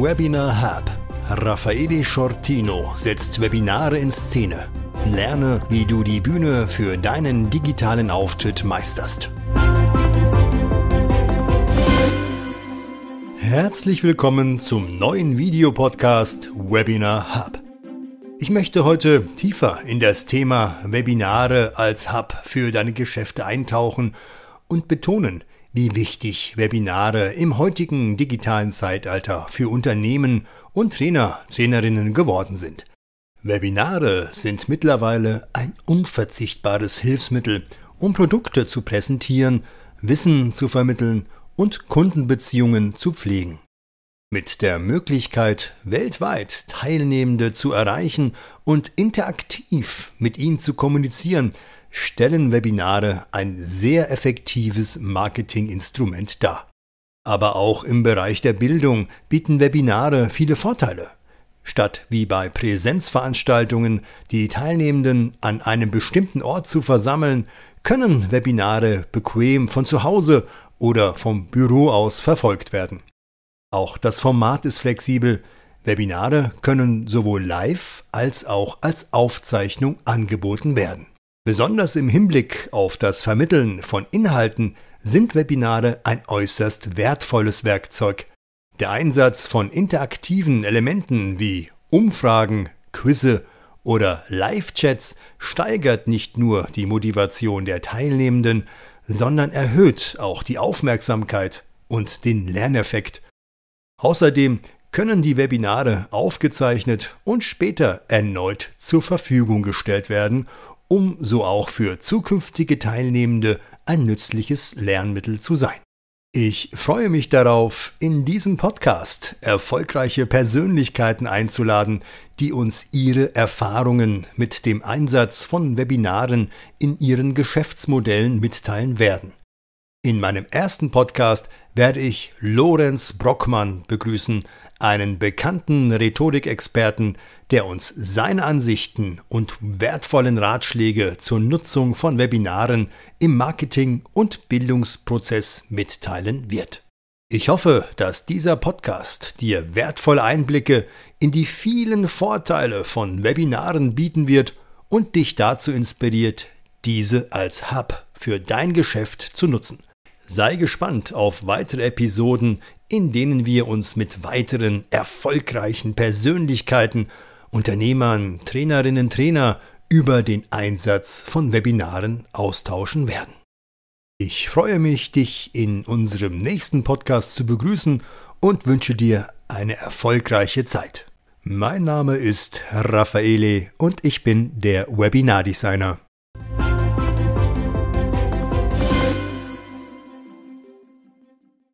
Webinar Hub Raffaele Shortino setzt Webinare in Szene. Lerne, wie du die Bühne für deinen digitalen Auftritt meisterst. Herzlich willkommen zum neuen Videopodcast Webinar Hub. Ich möchte heute tiefer in das Thema Webinare als Hub für deine Geschäfte eintauchen und betonen, wie wichtig Webinare im heutigen digitalen Zeitalter für Unternehmen und Trainer, Trainerinnen geworden sind. Webinare sind mittlerweile ein unverzichtbares Hilfsmittel, um Produkte zu präsentieren, Wissen zu vermitteln und Kundenbeziehungen zu pflegen. Mit der Möglichkeit, weltweit Teilnehmende zu erreichen und interaktiv mit ihnen zu kommunizieren, stellen Webinare ein sehr effektives Marketinginstrument dar. Aber auch im Bereich der Bildung bieten Webinare viele Vorteile. Statt wie bei Präsenzveranstaltungen die Teilnehmenden an einem bestimmten Ort zu versammeln, können Webinare bequem von zu Hause oder vom Büro aus verfolgt werden. Auch das Format ist flexibel. Webinare können sowohl live als auch als Aufzeichnung angeboten werden. Besonders im Hinblick auf das Vermitteln von Inhalten sind Webinare ein äußerst wertvolles Werkzeug. Der Einsatz von interaktiven Elementen wie Umfragen, Quizze oder Live-Chats steigert nicht nur die Motivation der Teilnehmenden, sondern erhöht auch die Aufmerksamkeit und den Lerneffekt. Außerdem können die Webinare aufgezeichnet und später erneut zur Verfügung gestellt werden, um so auch für zukünftige Teilnehmende ein nützliches Lernmittel zu sein. Ich freue mich darauf, in diesem Podcast erfolgreiche Persönlichkeiten einzuladen, die uns ihre Erfahrungen mit dem Einsatz von Webinaren in ihren Geschäftsmodellen mitteilen werden. In meinem ersten Podcast werde ich Lorenz Brockmann begrüßen, einen bekannten Rhetorikexperten, der uns seine Ansichten und wertvollen Ratschläge zur Nutzung von Webinaren im Marketing- und Bildungsprozess mitteilen wird. Ich hoffe, dass dieser Podcast dir wertvolle Einblicke in die vielen Vorteile von Webinaren bieten wird und dich dazu inspiriert, diese als Hub für dein Geschäft zu nutzen. Sei gespannt auf weitere Episoden, in denen wir uns mit weiteren erfolgreichen Persönlichkeiten, Unternehmern, Trainerinnen, Trainer über den Einsatz von Webinaren austauschen werden. Ich freue mich, dich in unserem nächsten Podcast zu begrüßen und wünsche dir eine erfolgreiche Zeit. Mein Name ist Raffaele und ich bin der Webinardesigner.